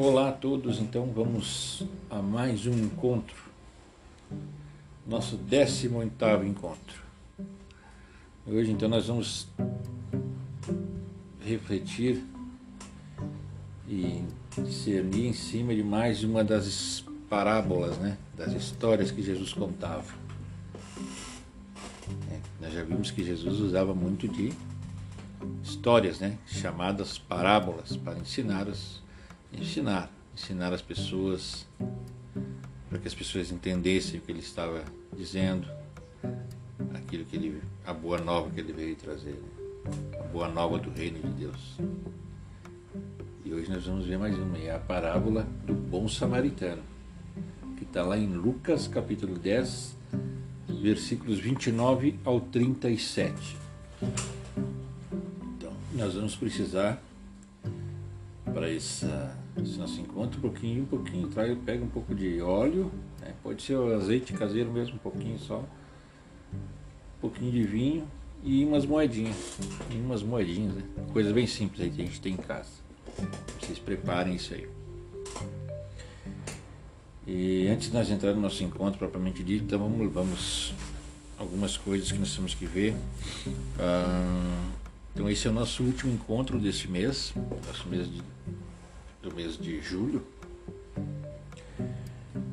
Olá a todos, então vamos a mais um encontro, nosso 18 encontro. Hoje então nós vamos refletir e discernir em cima de mais uma das parábolas, né, das histórias que Jesus contava. É, nós já vimos que Jesus usava muito de histórias, né, chamadas parábolas, para ensinar as ensinar, ensinar as pessoas, para que as pessoas entendessem o que ele estava dizendo, aquilo que ele, a boa nova que ele veio trazer, a boa nova do reino de Deus. E hoje nós vamos ver mais uma, é a parábola do bom samaritano, que está lá em Lucas capítulo 10, versículos 29 ao 37. Então, nós vamos precisar para esse nosso encontro, um pouquinho, um pouquinho, traz, pega um pouco de óleo, né? pode ser azeite caseiro mesmo, um pouquinho só, um pouquinho de vinho e umas moedinhas, e umas moedinhas, né? coisas bem simples aí que a gente tem em casa. Vocês preparem isso aí. E antes de nós entrar no nosso encontro propriamente dito, então vamos, vamos algumas coisas que nós temos que ver. Ah, então esse é o nosso último encontro desse mês, nosso mês de, do mês de julho.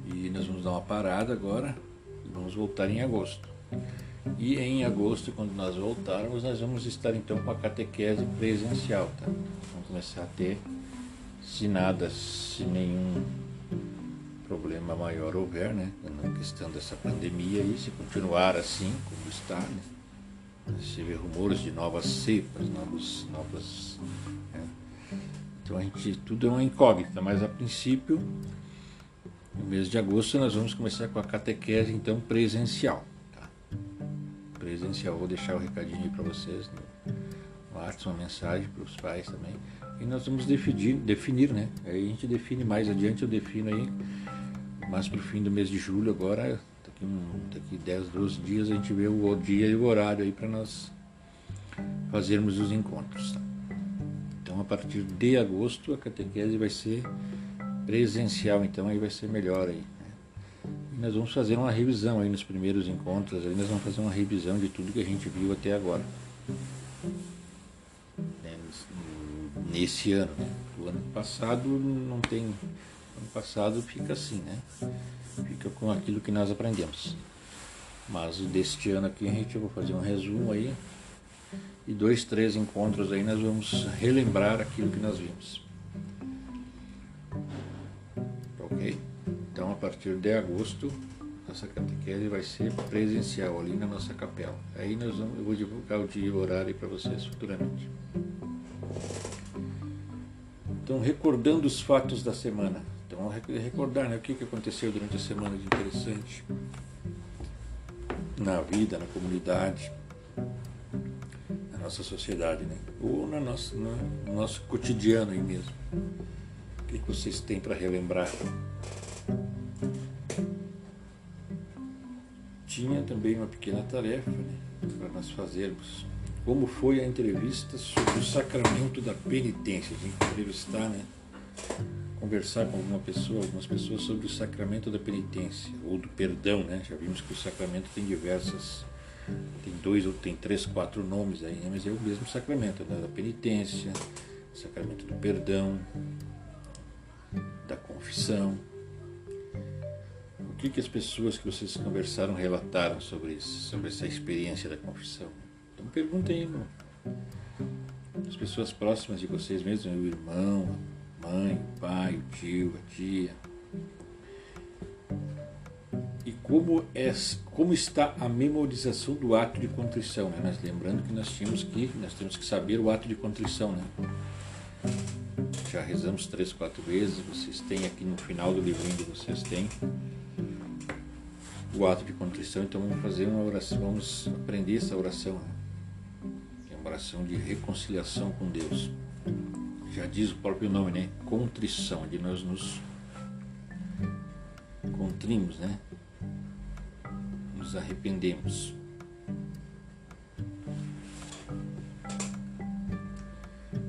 E nós vamos dar uma parada agora e vamos voltar em agosto. E em agosto, quando nós voltarmos, nós vamos estar então com a catequese presencial, tá? Vamos começar a ter, se nada, se nenhum problema maior houver, né? Na questão dessa pandemia aí, se continuar assim como está, né? Se vê rumores de novas cepas, novos, novas. Né? Então a gente tudo é uma incógnita, mas a princípio, no mês de agosto, nós vamos começar com a catequese então presencial. Tá? Presencial, vou deixar o recadinho aí para vocês no WhatsApp, uma mensagem para os pais também. E nós vamos definir, definir, né? Aí a gente define mais adiante, eu defino aí, mais para o fim do mês de julho agora, daqui, daqui 10, 12 dias a gente vê o dia e o horário aí para nós fazermos os encontros. Tá? Então a partir de agosto a catequese vai ser presencial, então aí vai ser melhor aí. Né? E nós vamos fazer uma revisão aí nos primeiros encontros, aí nós vamos fazer uma revisão de tudo que a gente viu até agora. Né? Nesse ano. Né? O ano passado não tem. Ano passado fica assim, né? Fica com aquilo que nós aprendemos. Mas deste ano aqui a gente vai fazer um resumo aí e dois, três encontros aí nós vamos relembrar aquilo que nós vimos. Ok? Então a partir de agosto nossa catequese vai ser presencial ali na nossa capela. Aí nós vamos, eu vou divulgar o dia e o horário para vocês futuramente. Então recordando os fatos da semana. Então, recordar né, o que aconteceu durante a semana de interessante na vida, na comunidade, na nossa sociedade, né? ou na nossa, no nosso cotidiano aí mesmo. O que vocês têm para relembrar? Tinha também uma pequena tarefa né, para nós fazermos. Como foi a entrevista sobre o sacramento da penitência? A gente entrevistar, né? Conversar com alguma pessoa, algumas pessoas sobre o sacramento da penitência ou do perdão, né? Já vimos que o sacramento tem diversas, tem dois ou tem três, quatro nomes aí, né? mas é o mesmo sacramento, né? da penitência, sacramento do perdão, da confissão. O que, que as pessoas que vocês conversaram relataram sobre isso, sobre essa experiência da confissão? Então perguntem aí, as pessoas próximas de vocês mesmos, o irmão, mãe, o pai, o tio, a tia. E como, é, como está a memorização do ato de contrição? Né? Nós lembrando que nós tínhamos que nós temos que saber o ato de contrição, né? Já rezamos três, quatro vezes. Vocês têm aqui no final do livrinho vocês têm o ato de contrição. Então vamos fazer uma oração, vamos aprender essa oração. Né? É uma oração de reconciliação com Deus já diz o próprio nome, né? Contrição, de nós nos contrimos, né? Nos arrependemos.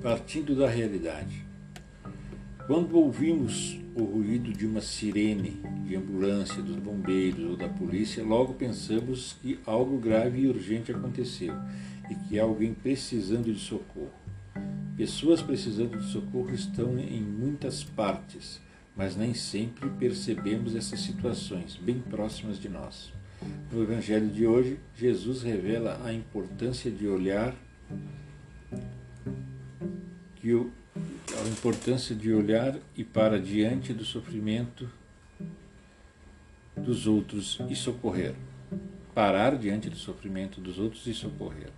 Partindo da realidade. Quando ouvimos o ruído de uma sirene de ambulância, dos bombeiros ou da polícia, logo pensamos que algo grave e urgente aconteceu e que há alguém precisando de socorro. Pessoas precisando de socorro estão em muitas partes, mas nem sempre percebemos essas situações bem próximas de nós. No Evangelho de hoje, Jesus revela a importância de olhar que o, a importância de olhar e para diante do sofrimento dos outros e socorrer. Parar diante do sofrimento dos outros e socorrer.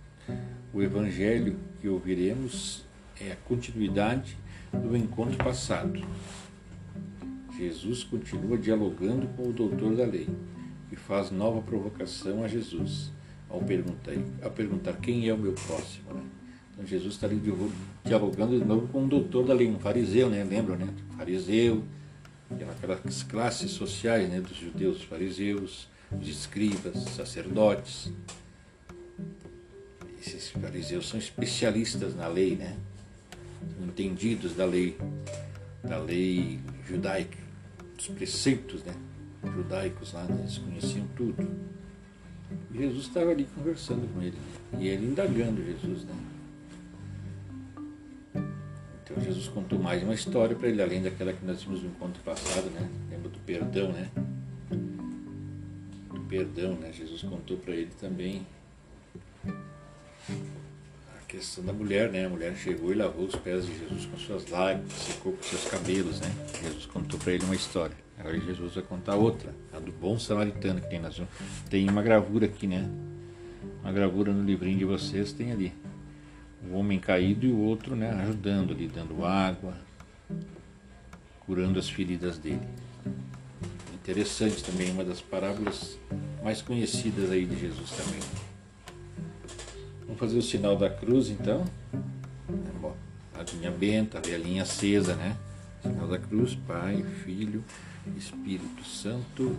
O evangelho que ouviremos é a continuidade do encontro passado. Jesus continua dialogando com o doutor da lei e faz nova provocação a Jesus ao perguntar, a perguntar quem é o meu próximo. Né? Então Jesus está ali dialogando de novo com o doutor da lei, um fariseu, né? Lembram, né? Fariseu, aquelas classes sociais né, dos judeus, os fariseus, os escribas, sacerdotes. Esses fariseus são especialistas na lei, né? Entendidos da lei, da lei judaica, dos preceitos né? judaicos lá, né? eles conheciam tudo. E Jesus estava ali conversando com ele, né? e ele indagando Jesus, né? Então Jesus contou mais uma história para ele, além daquela que nós vimos no encontro passado, né? Lembra do perdão, né? Do perdão, né? Jesus contou para ele também questão da mulher, né? A mulher chegou e lavou os pés de Jesus com suas lágrimas, secou com seus cabelos, né? Jesus contou para ele uma história. Agora Jesus vai contar outra, a do bom samaritano que tem na Tem uma gravura aqui, né? Uma gravura no livrinho de vocês tem ali o homem caído e o outro né, ajudando ali, dando água, curando as feridas dele. Interessante também, uma das parábolas mais conhecidas aí de Jesus também. Vamos fazer o sinal da cruz então. A linha benta, a linha acesa, né? Sinal da cruz, Pai, Filho, Espírito Santo.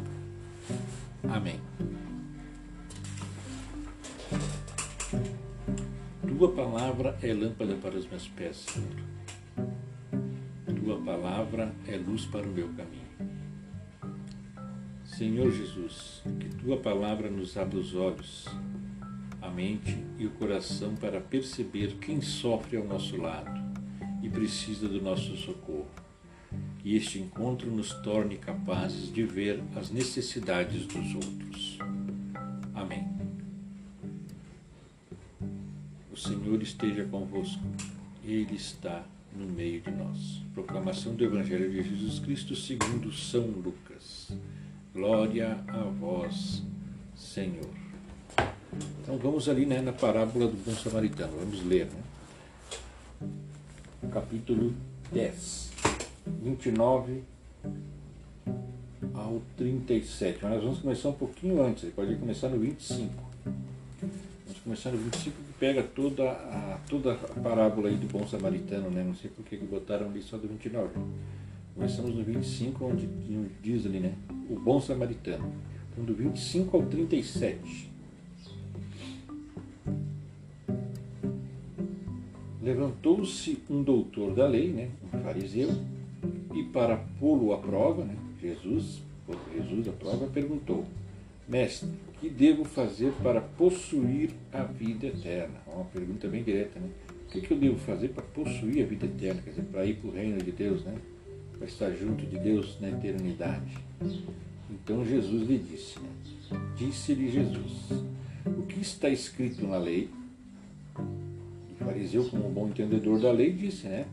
Amém. Tua palavra é lâmpada para os meus pés, Senhor. Tua palavra é luz para o meu caminho. Senhor Jesus, que tua palavra nos abra os olhos, a mente e o coração para perceber quem sofre ao nosso lado e precisa do nosso socorro. Que este encontro nos torne capazes de ver as necessidades dos outros. Amém. Senhor esteja convosco. Ele está no meio de nós. Proclamação do Evangelho de Jesus Cristo segundo São Lucas. Glória a vós, Senhor. Então vamos ali né, na parábola do bom samaritano. Vamos ler. Né? Capítulo 10, 29 ao 37. Mas nós vamos começar um pouquinho antes. Pode começar no 25 começando no 25 que pega toda a, toda a parábola aí do bom samaritano, né? Não sei por que botaram ali só do 29. Começamos no 25, onde diz ali, né? O bom samaritano. Então do 25 ao 37. Levantou-se um doutor da lei, né? Um fariseu, e para pô-lo à prova, né? Jesus, Jesus à prova, perguntou: Mestre, que devo fazer para possuir a vida eterna? Uma pergunta bem direta, né? O que, que eu devo fazer para possuir a vida eterna? Quer dizer, para ir para o reino de Deus, né? Para estar junto de Deus na eternidade. Então Jesus lhe disse, né? Disse-lhe Jesus, o que está escrito na lei? Fariseu, como um bom entendedor da lei, disse, né?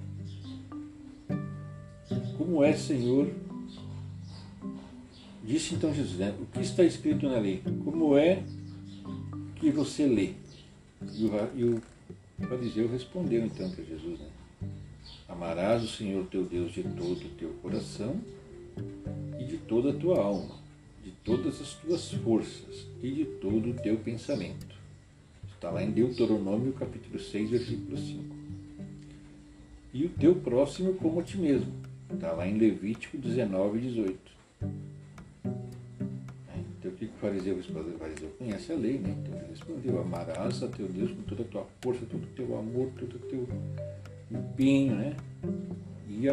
Como é, Senhor, Disse então Jesus, né, o que está escrito na lei? Como é que você lê? E o, e o fariseu respondeu então para Jesus, né? Amarás o Senhor teu Deus de todo o teu coração e de toda a tua alma, de todas as tuas forças e de todo o teu pensamento. Está lá em Deuteronômio capítulo 6, versículo 5. E o teu próximo como a ti mesmo. Está lá em Levítico 19, 18 o que o fariseu respondeu? O fariseu conhece a lei, né? Então ele respondeu: Amarás a teu Deus com toda a tua força, todo o teu amor, todo o teu empenho, né? E,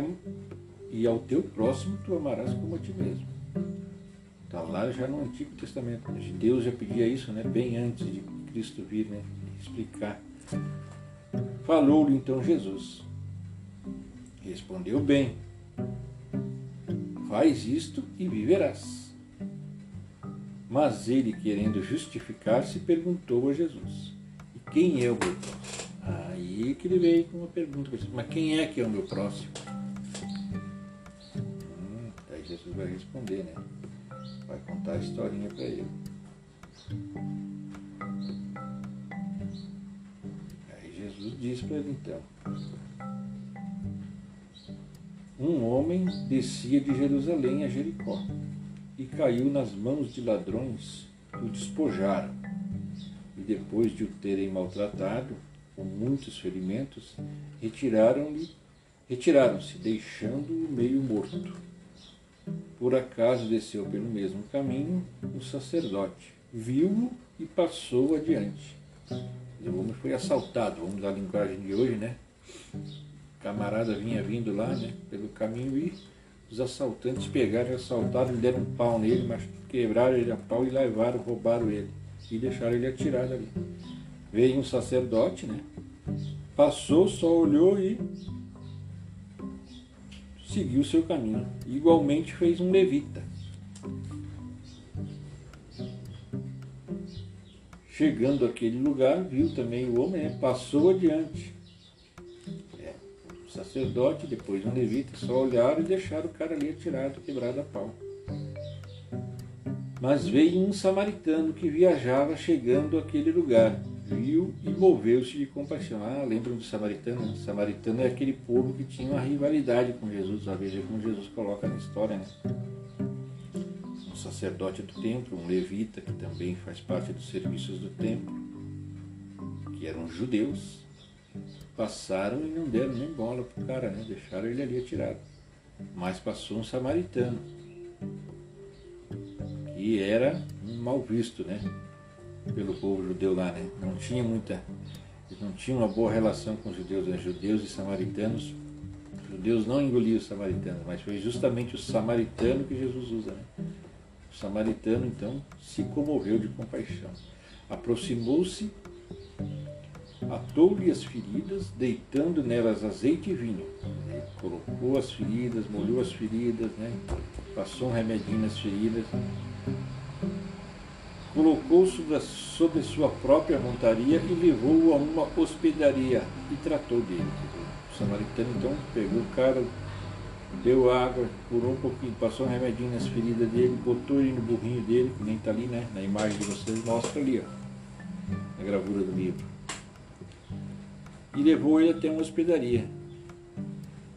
e ao teu próximo tu amarás como a ti mesmo. Está lá já no Antigo Testamento. Deus já pedia isso, né? Bem antes de Cristo vir, né? Explicar. Falou-lhe então Jesus. Respondeu bem. Faz isto e viverás. Mas ele, querendo justificar-se, perguntou a Jesus: E quem é o meu próximo? Aí que ele veio com uma pergunta: Mas quem é que é o meu próximo? Hum, aí Jesus vai responder, né? Vai contar a historinha para ele. Aí Jesus diz para ele então: Um homem descia de Jerusalém a Jericó e caiu nas mãos de ladrões que o despojaram. E depois de o terem maltratado, com muitos ferimentos, retiraram-lhe, retiraram-se, deixando-o meio morto. Por acaso desceu pelo mesmo caminho o sacerdote, viu-o e passou adiante. O homem foi assaltado, vamos a linguagem de hoje, né? O camarada vinha vindo lá, né, pelo caminho e os assaltantes pegaram e assaltaram, deram um pau nele, mas quebraram ele a pau e levaram, roubaram ele e deixaram ele atirado ali. Veio um sacerdote, né? Passou, só olhou e seguiu seu caminho. Igualmente fez um levita. Chegando àquele lugar, viu também o homem, né? passou adiante. É, o sacerdote, depois um levita, só olharam e deixaram o cara ali atirado, quebrado a pau. Mas veio um samaritano que viajava chegando àquele lugar viu e moveu-se de compaixão. Ah, lembram do samaritano? O samaritano é aquele povo que tinha uma rivalidade com Jesus, a veja como Jesus coloca na história, né? Um sacerdote do templo, um levita, que também faz parte dos serviços do templo, que eram judeus, passaram e não deram nem bola pro cara, né? Deixaram ele ali atirado. Mas passou um samaritano, que era um mal visto, né? Pelo povo judeu lá, né? Não tinha muita, não tinha uma boa relação com os judeus, né? Judeus e samaritanos. Os judeus não engoliam os samaritanos, mas foi justamente o samaritano que Jesus usa, né? O samaritano então se comoveu de compaixão, aproximou-se, atou-lhe as feridas, deitando nelas azeite e vinho. Colocou as feridas, molhou as feridas, né? Passou um remedinho nas feridas colocou sobre, sobre sua própria montaria e levou-o a uma hospedaria e tratou dele. O samaritano então pegou o cara, deu água, curou um pouquinho, passou um remedinho nas feridas dele, botou ele no burrinho dele, que nem está ali, né? Na imagem que vocês mostra ali, ó, na gravura do livro. E levou ele até uma hospedaria.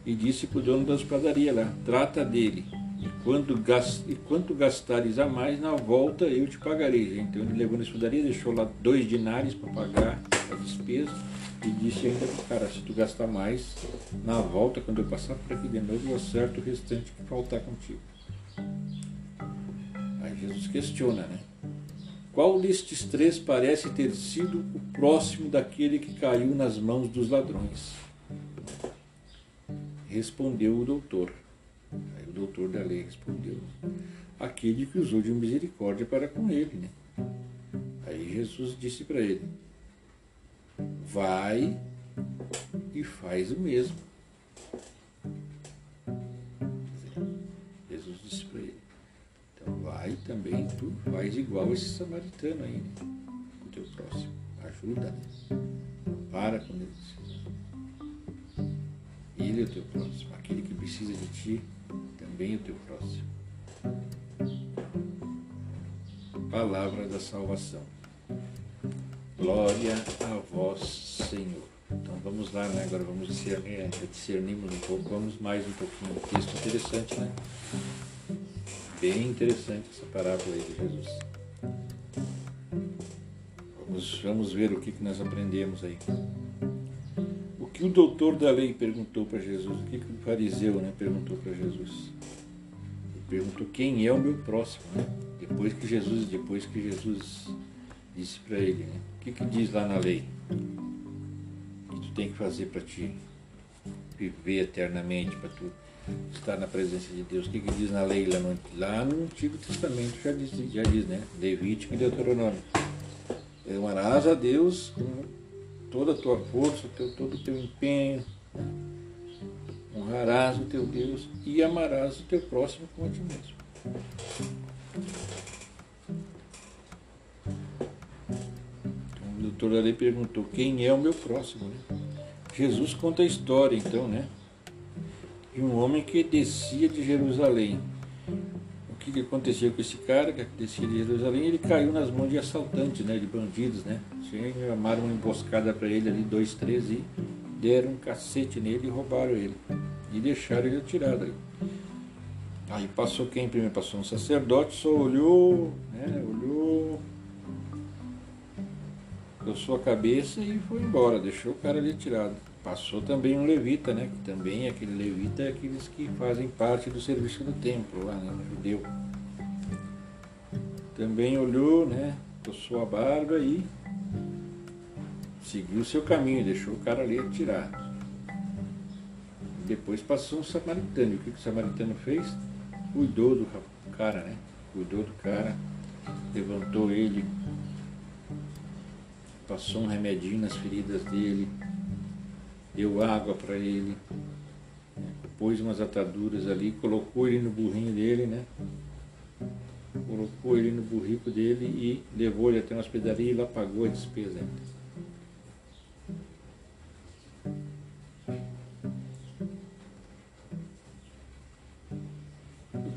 E disse para o dono da hospedaria lá, trata dele, e, quanto gastares a mais, na volta eu te pagarei. Então ele levou na escudaria, deixou lá dois dinares para pagar a despesa e disse ainda para o cara, se tu gastar mais, na volta, quando eu passar por aqui de novo, eu acerto o restante que faltar contigo. Aí Jesus questiona, né? Qual destes três parece ter sido o próximo daquele que caiu nas mãos dos ladrões? Respondeu o doutor doutor da lei respondeu: Aquele que usou de misericórdia para com ele. Né? Aí Jesus disse para ele: Vai e faz o mesmo. Jesus disse para ele: Então vai também, tu faz igual esse samaritano aí, né? o teu próximo. Ajuda, né? Para com ele. Ele é o teu próximo, aquele que precisa de ti também o teu próximo. Palavra da salvação. Glória a vós, Senhor. Então vamos lá, né? Agora vamos discernir, discernimos um pouco, vamos mais um pouquinho. Texto interessante, né? Bem interessante essa parábola aí de Jesus. Vamos, vamos ver o que, que nós aprendemos aí que o doutor da lei perguntou para Jesus, o que, que o fariseu né, perguntou para Jesus? Ele perguntou quem é o meu próximo, né? Depois que Jesus, depois que Jesus disse para ele, né? O que, que diz lá na lei? Que tu tem que fazer para ti? viver eternamente, para tu estar na presença de Deus. O que, que diz na lei lá no, lá no Antigo Testamento? Já diz, já diz, né? Levítico e Deuteronômio. Amarás a Deus com toda a tua força, teu, todo o teu empenho. Honrarás o teu Deus e amarás o teu próximo como a ti mesmo. Então, o doutor ali perguntou, quem é o meu próximo? Né? Jesus conta a história, então, né? De um homem que descia de Jerusalém. Que, que acontecia com esse cara que descia de Jerusalém? Ele caiu nas mãos de assaltantes, né? De bandidos, né? Chamaram uma emboscada para ele ali, dois, três, e deram um cacete nele e roubaram ele. E deixaram ele atirado. Aí passou quem primeiro? Passou um sacerdote, só olhou, né? Olhou, sua a cabeça e foi embora, deixou o cara ali atirado. Passou também um levita, né? Que também é aquele levita é aqueles que fazem parte do serviço do templo lá, né? No judeu. Também olhou, né? Coçou a barba e seguiu seu caminho, deixou o cara ali atirado. Depois passou um samaritano. O que o samaritano fez? Cuidou do cara, né? Cuidou do cara, levantou ele, passou um remedinho nas feridas dele, deu água para ele, né? pôs umas ataduras ali, colocou ele no burrinho dele, né? Colocou ele no burrico dele e levou ele até uma hospedaria e lá pagou a despesa ainda.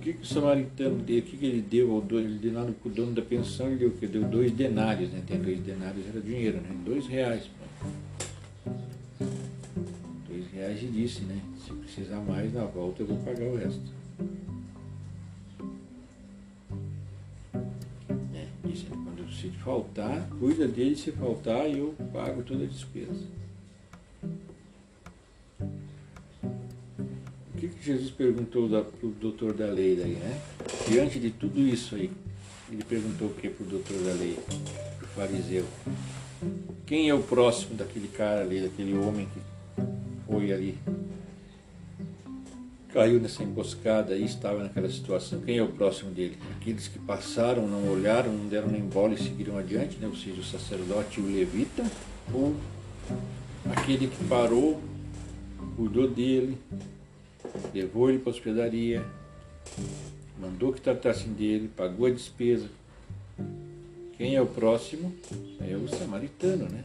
que, que o samaritano deu? O que, que ele deu ao dono? Ele deu lá no dono da pensão, ele deu o? Deu dois denários, né? Tem dois denários, era dinheiro, né? Dois reais. Pô. Reais e disse, né? Se precisar mais, na volta eu vou pagar o resto. É, disse, quando se faltar, cuida dele se faltar eu pago toda a despesa. que, que Jesus perguntou para o doutor da lei daí, né? Diante de tudo isso aí, ele perguntou o que para o doutor da lei, para o fariseu? Quem é o próximo daquele cara ali, daquele homem que ali, caiu nessa emboscada e estava naquela situação? Quem é o próximo dele? Aqueles que passaram, não olharam, não deram nem bola e seguiram adiante, né? ou seja, o sacerdote e o levita, ou aquele que parou, cuidou dele, levou ele para a hospedaria, mandou que tratassem dele, pagou a despesa. Quem é o próximo? É o samaritano, né?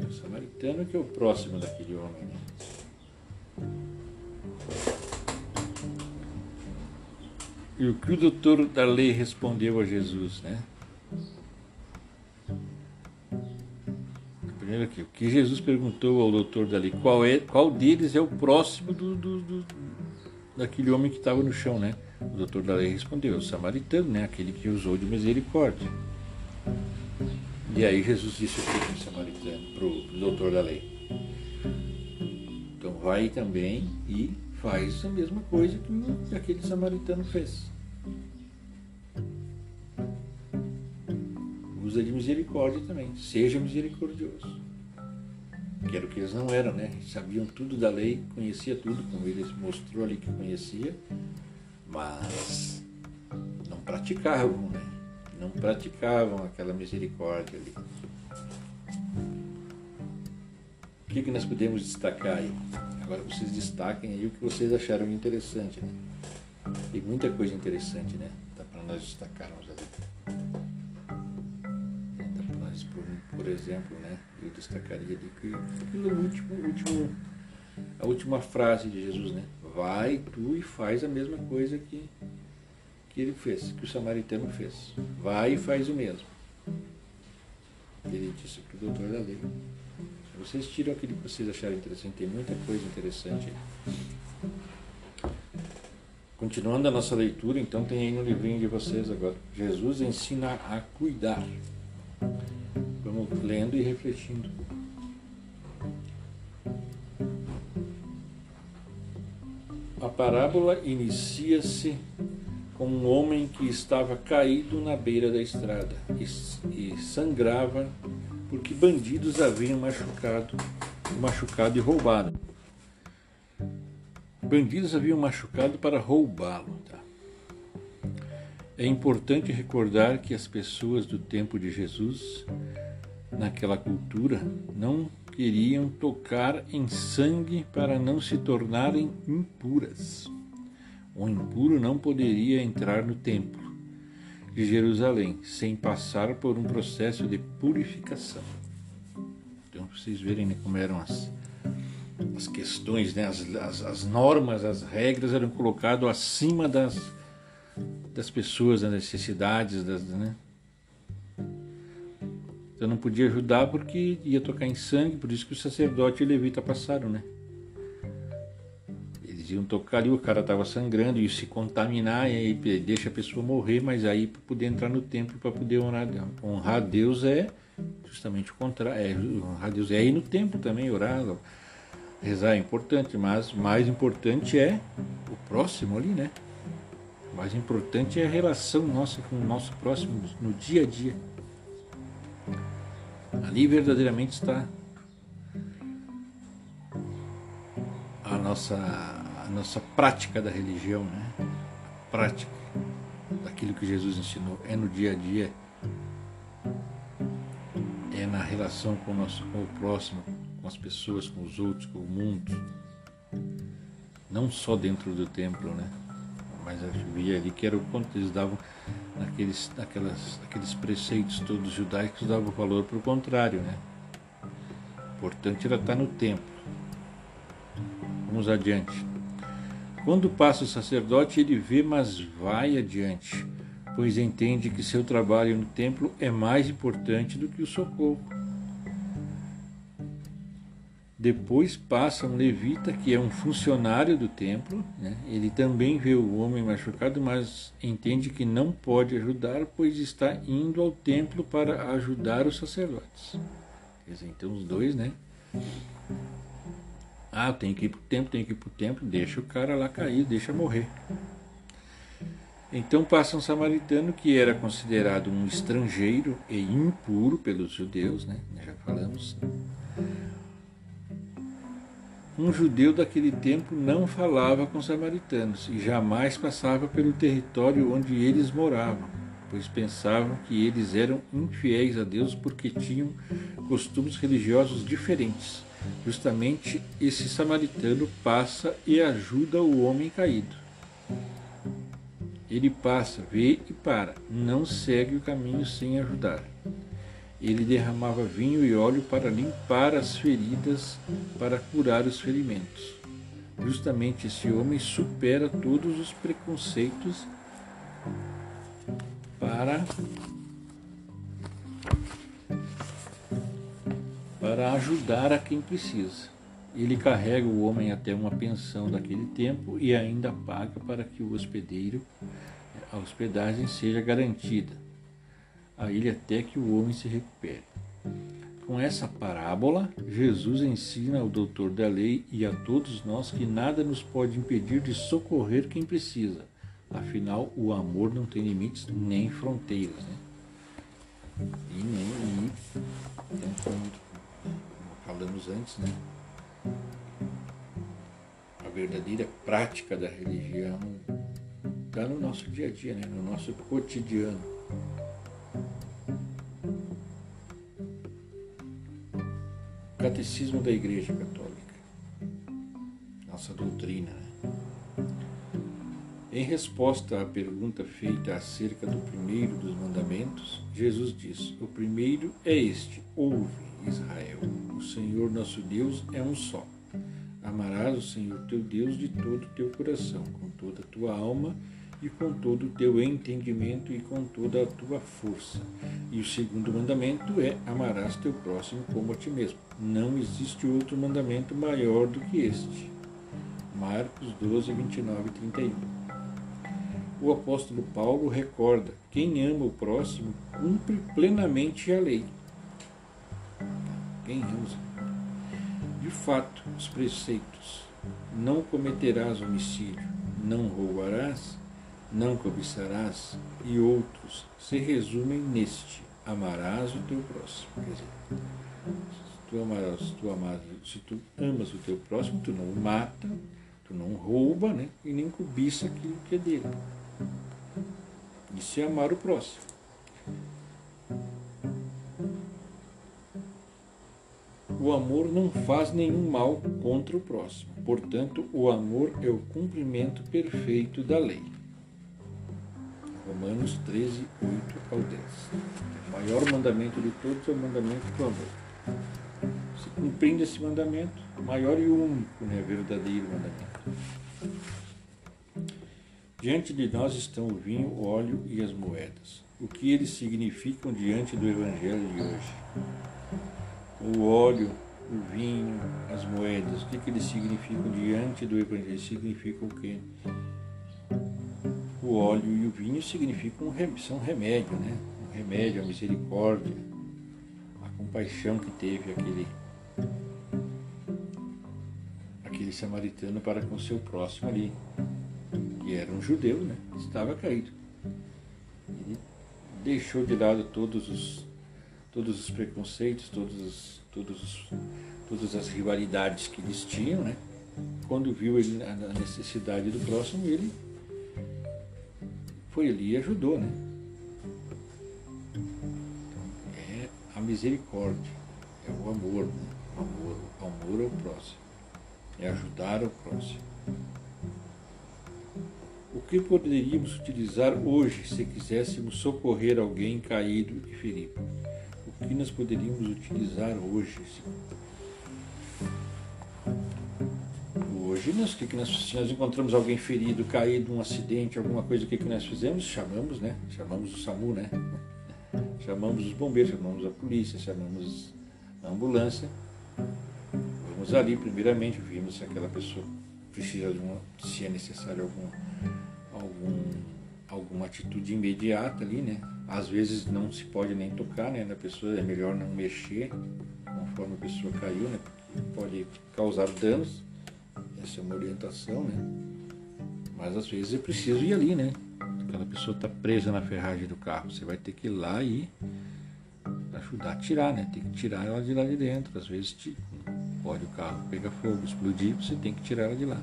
É o samaritano que é o próximo daquele homem, né? E o que o doutor da lei respondeu a Jesus, né? Primeiro aqui, o que Jesus perguntou ao doutor dali, qual, é, qual deles é o próximo do, do, do daquele homem que estava no chão, né? O doutor da lei respondeu, o samaritano, né? Aquele que usou de misericórdia. E aí Jesus disse o que para o samaritano, para o doutor da lei? Então vai também e faz a mesma coisa que aquele samaritano fez. usa de misericórdia também. Seja misericordioso. Que era o que eles não eram, né? Sabiam tudo da lei, conhecia tudo, como ele mostrou ali que conhecia, mas não praticavam, né? Não praticavam aquela misericórdia ali. Que, que nós podemos destacar aí? Agora vocês destaquem aí o que vocês acharam interessante, né? Tem muita coisa interessante, né? Dá para nós destacarmos ali por exemplo, né? Eu destacaria de que no último, último, a última frase de Jesus, né? Vai tu e faz a mesma coisa que, que ele fez, que o samaritano fez. Vai e faz o mesmo. Ele disse para o doutor da lei. Vocês tiram aquilo que vocês acharam interessante, tem muita coisa interessante. Continuando a nossa leitura, então tem aí no livrinho de vocês agora. Jesus ensina a cuidar. Vamos lendo e refletindo. A parábola inicia-se com um homem que estava caído na beira da estrada e sangrava porque bandidos haviam machucado, machucado e roubado. Bandidos haviam machucado para roubá-lo. Tá? É importante recordar que as pessoas do tempo de Jesus, naquela cultura, não queriam tocar em sangue para não se tornarem impuras. O impuro não poderia entrar no templo de Jerusalém sem passar por um processo de purificação. Então, vocês verem né, como eram as, as questões, né, as, as, as normas, as regras eram colocadas acima das, das pessoas, das necessidades, das, né? Então não podia ajudar porque ia tocar em sangue, por isso que o sacerdote e o levita passaram, né? Eles iam tocar ali, o cara estava sangrando e se contaminar, e aí deixa a pessoa morrer, mas aí para poder entrar no templo, para poder honrar, honrar Deus é justamente o contrário. É, honrar Deus é ir no templo também, orar, rezar é importante, mas mais importante é o próximo ali, né? Mais importante é a relação nossa com o nosso próximo no dia a dia. Ali verdadeiramente está a nossa, a nossa prática da religião, né? A prática daquilo que Jesus ensinou. É no dia a dia, é na relação com o, nosso, com o próximo, com as pessoas, com os outros, com o mundo. Não só dentro do templo, né? Mas eu via ali que era o quanto eles davam naqueles, naquelas, naqueles preceitos todos judaicos davam valor para o contrário, né? Importante era estar no templo. Vamos adiante. Quando passa o sacerdote, ele vê, mas vai adiante, pois entende que seu trabalho no templo é mais importante do que o socorro. Depois passa um levita, que é um funcionário do templo. Né? Ele também vê o homem machucado, mas entende que não pode ajudar, pois está indo ao templo para ajudar os sacerdotes. Então os dois, né? Ah, tem que ir para o templo, tem que ir para o templo, deixa o cara lá cair, deixa morrer. Então passa um samaritano que era considerado um estrangeiro e impuro pelos judeus, né? Já falamos um judeu daquele tempo não falava com os samaritanos e jamais passava pelo território onde eles moravam, pois pensavam que eles eram infiéis a Deus porque tinham costumes religiosos diferentes. Justamente esse samaritano passa e ajuda o homem caído. Ele passa, vê e para, não segue o caminho sem ajudar. Ele derramava vinho e óleo para limpar as feridas, para curar os ferimentos. Justamente esse homem supera todos os preconceitos para para ajudar a quem precisa. Ele carrega o homem até uma pensão daquele tempo e ainda paga para que o hospedeiro, a hospedagem seja garantida a ele até que o homem se recupere. Com essa parábola, Jesus ensina ao doutor da lei e a todos nós que nada nos pode impedir de socorrer quem precisa. Afinal, o amor não tem limites nem fronteiras. Né? E nem, e, como falamos antes, né? a verdadeira prática da religião está no nosso dia a dia, né? no nosso cotidiano. Catecismo da Igreja Católica, nossa doutrina. Né? Em resposta à pergunta feita acerca do primeiro dos mandamentos, Jesus diz: O primeiro é este: Ouve, Israel, Senhor nosso Deus é um só. Amarás o Senhor teu Deus de todo o teu coração, com toda a tua alma e com todo o teu entendimento e com toda a tua força. E o segundo mandamento é: amarás teu próximo como a ti mesmo. Não existe outro mandamento maior do que este. Marcos 12, 29 e 31. O apóstolo Paulo recorda: quem ama o próximo cumpre plenamente a lei. Quem ama? De fato, os preceitos: não cometerás homicídio, não roubarás, não cobiçarás, e outros se resumem neste: amarás o teu próximo. Quer dizer, se tu amarás, tu amas, se tu amas o teu próximo, tu não o mata, Tu não rouba né? e nem cobiça aquilo que é dele. Isso é amar o próximo. O amor não faz nenhum mal contra o próximo. Portanto, o amor é o cumprimento perfeito da lei. Romanos 13, 8 ao 10. O maior mandamento de todos é o mandamento do amor. Se cumprindo esse mandamento, maior e único, né, verdadeiro mandamento. Diante de nós estão o vinho, o óleo e as moedas. O que eles significam diante do Evangelho de hoje? O óleo, o vinho, as moedas, o que, que eles significam diante do Evangelho? Significam o quê? O óleo e o vinho significam são remédio, né? Um remédio, a misericórdia, a compaixão que teve aquele aquele samaritano para com seu próximo ali que era um judeu, né? Estava caído. Ele deixou de lado todos os, todos os preconceitos, todos os, todos os, todas as rivalidades que eles tinham, né? Quando viu ele, a necessidade do próximo, ele foi ali e ajudou, né? É a misericórdia, é o amor, né? o amor, o amor ao próximo, é ajudar o próximo. O que poderíamos utilizar hoje se quiséssemos socorrer alguém caído e ferido? O que nós poderíamos utilizar hoje? Hoje, nós, que que nós, se nós encontramos alguém ferido, caído, um acidente, alguma coisa, o que, que nós fizemos? Chamamos, né? Chamamos o SAMU, né? Chamamos os bombeiros, chamamos a polícia, chamamos a ambulância. Vamos ali, primeiramente, vimos se aquela pessoa precisa de uma, se é necessário algum, algum, alguma atitude imediata ali, né? Às vezes não se pode nem tocar, né? Na pessoa é melhor não mexer conforme a pessoa caiu, né? Porque pode causar danos. Essa é uma orientação, né? Mas às vezes é preciso ir ali, né? Aquela pessoa está presa na ferragem do carro, você vai ter que ir lá e ajudar a tirar, né? Tem que tirar ela de lá de dentro. Às vezes pode o carro pegar fogo, explodir, você tem que tirar ela de lá.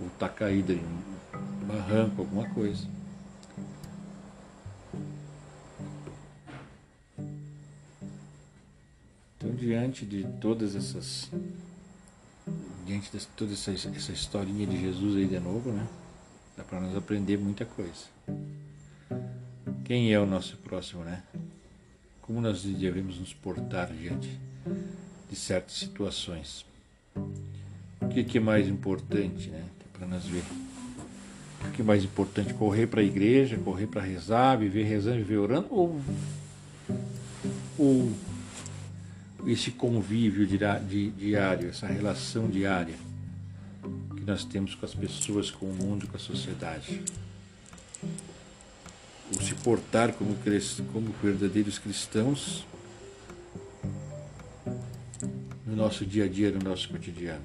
Ou está caída em um barranco, alguma coisa. Diante de todas essas. Diante de toda essa, essa historinha de Jesus aí de novo, né? Dá para nós aprender muita coisa. Quem é o nosso próximo, né? Como nós devemos nos portar diante de certas situações. O que, que é mais importante, né? Para nós ver. O que é mais importante? Correr para a igreja, correr para rezar, viver rezando, viver orando? Ou, ou esse convívio diário, essa relação diária que nós temos com as pessoas, com o mundo, com a sociedade? Ou se portar como, como verdadeiros cristãos no nosso dia a dia, no nosso cotidiano.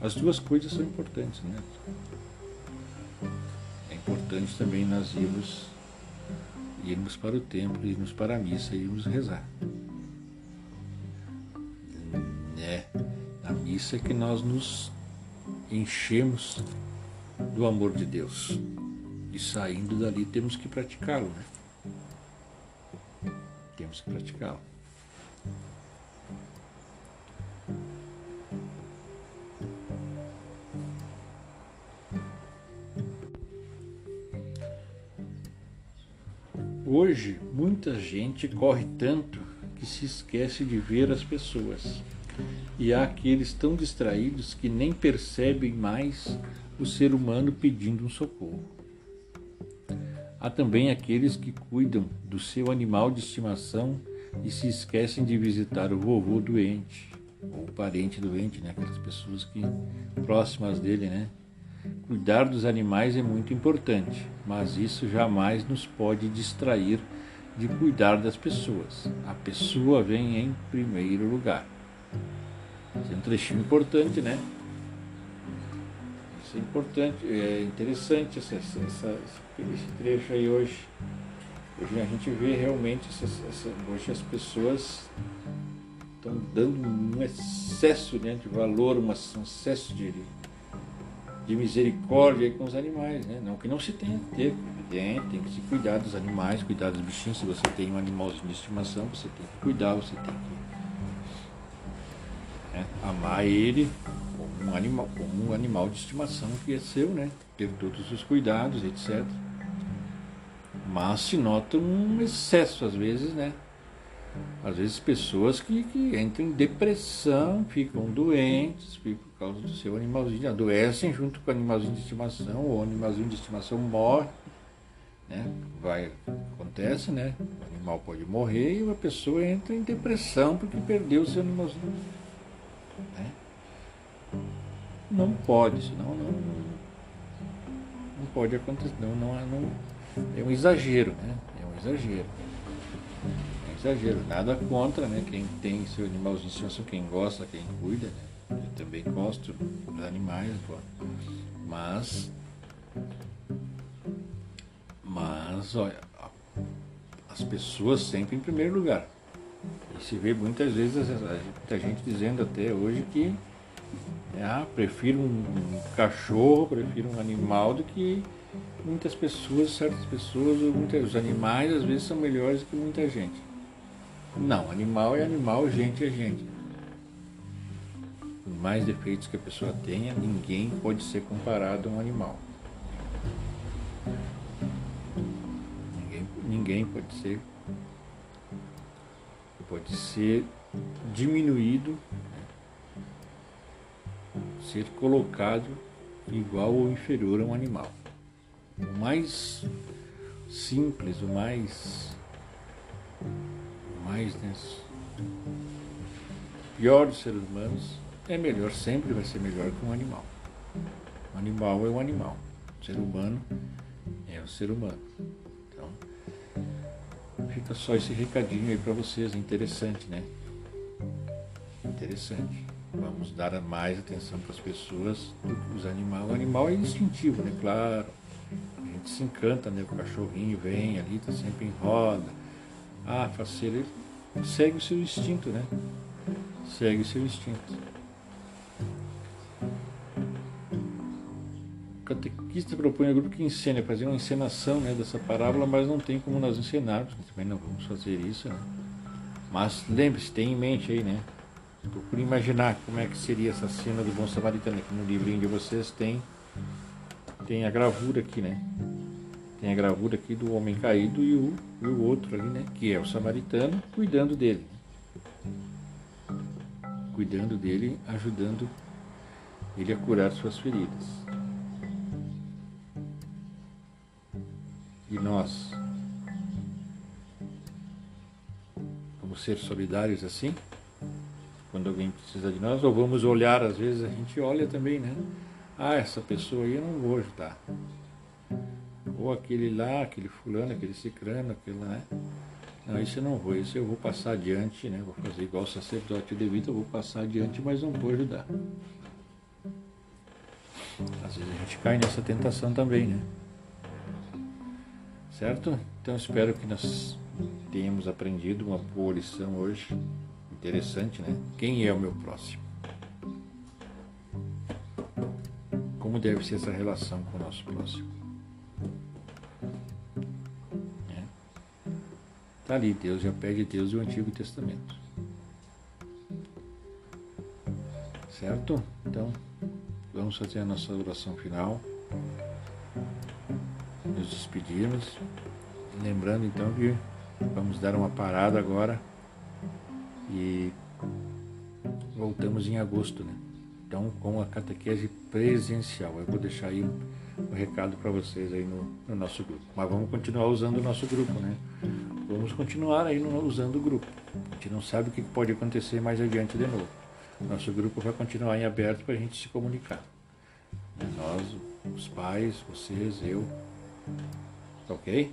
As duas coisas são importantes, né? É importante também nós irmos, irmos para o templo, irmos para a missa, irmos rezar. Na missa que nós nos enchemos do amor de Deus. E saindo dali temos que praticá-lo, né? Temos que praticá-lo. Hoje, muita gente corre tanto que se esquece de ver as pessoas. E há aqueles tão distraídos que nem percebem mais o ser humano pedindo um socorro. Há também aqueles que cuidam do seu animal de estimação e se esquecem de visitar o vovô doente, ou o parente doente, né? aquelas pessoas que próximas dele, né? Cuidar dos animais é muito importante, mas isso jamais nos pode distrair de cuidar das pessoas. A pessoa vem em primeiro lugar. Esse é um trechinho importante, né? Isso é importante, é interessante essa, essa, esse trecho aí hoje. Hoje a gente vê realmente essa, hoje as pessoas estão dando um excesso né, de valor, um excesso de, de misericórdia com os animais. Né? Não que não se tenha que ter, evidente, tem que se cuidar dos animais, cuidar dos bichinhos. Se você tem um animalzinho de estimação, você tem que cuidar, você tem que né, amar ele como um animal, como um animal de estimação que é seu, né? Ter todos os cuidados, etc. Mas se nota um excesso às vezes, né? Às vezes pessoas que, que entram em depressão, ficam doentes por causa do seu animalzinho, adoecem junto com o animalzinho de estimação, ou o animalzinho de estimação morre. Né? Vai, acontece, né? O animal pode morrer e a pessoa entra em depressão porque perdeu o seu animalzinho. Né? Não pode, senão não, não pode acontecer. Não, não, não, é um exagero, né? É um exagero. É um exagero. Nada contra, né? Quem tem seu animalzinho de estimação, quem gosta, quem cuida, né? Eu também gosto dos animais, pô. mas. Mas, olha, as pessoas sempre em primeiro lugar. E se vê muitas vezes muita gente dizendo até hoje que ah, prefiro um cachorro, prefiro um animal do que muitas pessoas, certas pessoas, muitos animais às vezes são melhores do que muita gente. Não, animal é animal, gente é gente. Por mais defeitos que a pessoa tenha, ninguém pode ser comparado a um animal. Ninguém, ninguém pode ser pode ser diminuído, né? ser colocado igual ou inferior a um animal. O mais simples, o mais, o mais né, pior dos seres humanos é melhor, sempre vai ser melhor que um animal. O animal é um animal, o ser humano é o ser humano. Fica só esse recadinho aí para vocês, interessante, né? Interessante. Vamos dar mais atenção para as pessoas do que os animais. O animal é instintivo, né? Claro. A gente se encanta, né? O cachorrinho vem ali, tá sempre em roda. Ah, faceiro, ele segue o seu instinto, né? Segue o seu instinto. Catequista propõe ao grupo que encene, fazer uma encenação né, dessa parábola, mas não tem como nós encenarmos, também não vamos fazer isso. Né? Mas lembre-se, tem em mente aí, né? Procure imaginar como é que seria essa cena do bom samaritano. Aqui no livrinho de vocês tem, tem a gravura aqui, né? Tem a gravura aqui do homem caído e o, e o outro ali, né? Que é o samaritano, cuidando dele. Cuidando dele, ajudando ele a curar suas feridas. Nós vamos ser solidários assim? Quando alguém precisa de nós, ou vamos olhar, às vezes a gente olha também, né? Ah, essa pessoa aí eu não vou ajudar. Ou aquele lá, aquele fulano, aquele cicrano, aquele, né? Não, isso eu não vou, isso eu vou passar adiante, né? Vou fazer igual o sacerdote levita, eu vou passar adiante, mas não vou ajudar. Às vezes a gente cai nessa tentação também, né? Certo? Então espero que nós tenhamos aprendido uma boa lição hoje. Interessante, né? Quem é o meu próximo? Como deve ser essa relação com o nosso próximo? É. Tá ali, Deus já pede Deus e o Antigo Testamento. Certo? Então, vamos fazer a nossa oração final nos despedirmos. Lembrando então que vamos dar uma parada agora e voltamos em agosto, né? Então com a catequese presencial. Eu vou deixar aí o recado para vocês aí no, no, nosso grupo. Mas vamos continuar usando o nosso grupo, né? Vamos continuar aí no, usando o grupo. A gente não sabe o que pode acontecer mais adiante de novo. Nosso grupo vai continuar em aberto para a gente se comunicar. Nós, os pais, vocês, eu, Ok?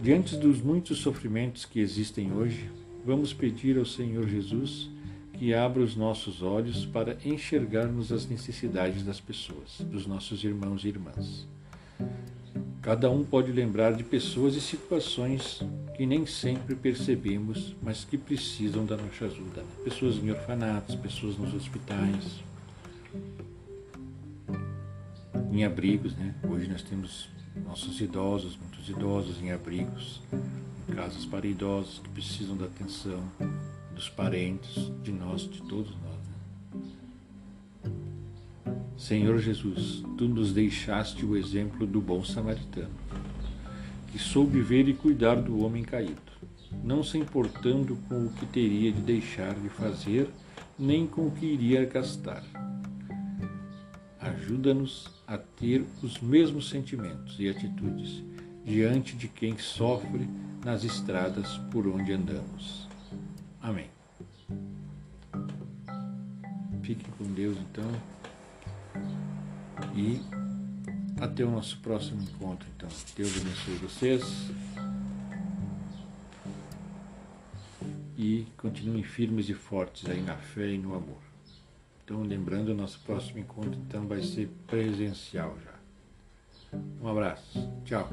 Diante dos muitos sofrimentos que existem hoje, vamos pedir ao Senhor Jesus que abra os nossos olhos para enxergarmos as necessidades das pessoas, dos nossos irmãos e irmãs. Cada um pode lembrar de pessoas e situações que nem sempre percebemos, mas que precisam da nossa ajuda. Pessoas em orfanatos, pessoas nos hospitais, em abrigos, né? Hoje nós temos nossos idosos, muitos idosos em abrigos, em casas para idosos que precisam da atenção dos parentes, de nós, de todos nós. Né? Senhor Jesus, tu nos deixaste o exemplo do bom samaritano, que soube ver e cuidar do homem caído, não se importando com o que teria de deixar de fazer, nem com o que iria gastar. Ajuda-nos a ter os mesmos sentimentos e atitudes diante de quem sofre nas estradas por onde andamos. Amém. Fiquem com Deus então. E até o nosso próximo encontro, então. Deus abençoe vocês. E continuem firmes e fortes aí na fé e no amor. Então, lembrando, nosso próximo encontro então vai ser presencial já. Um abraço. Tchau.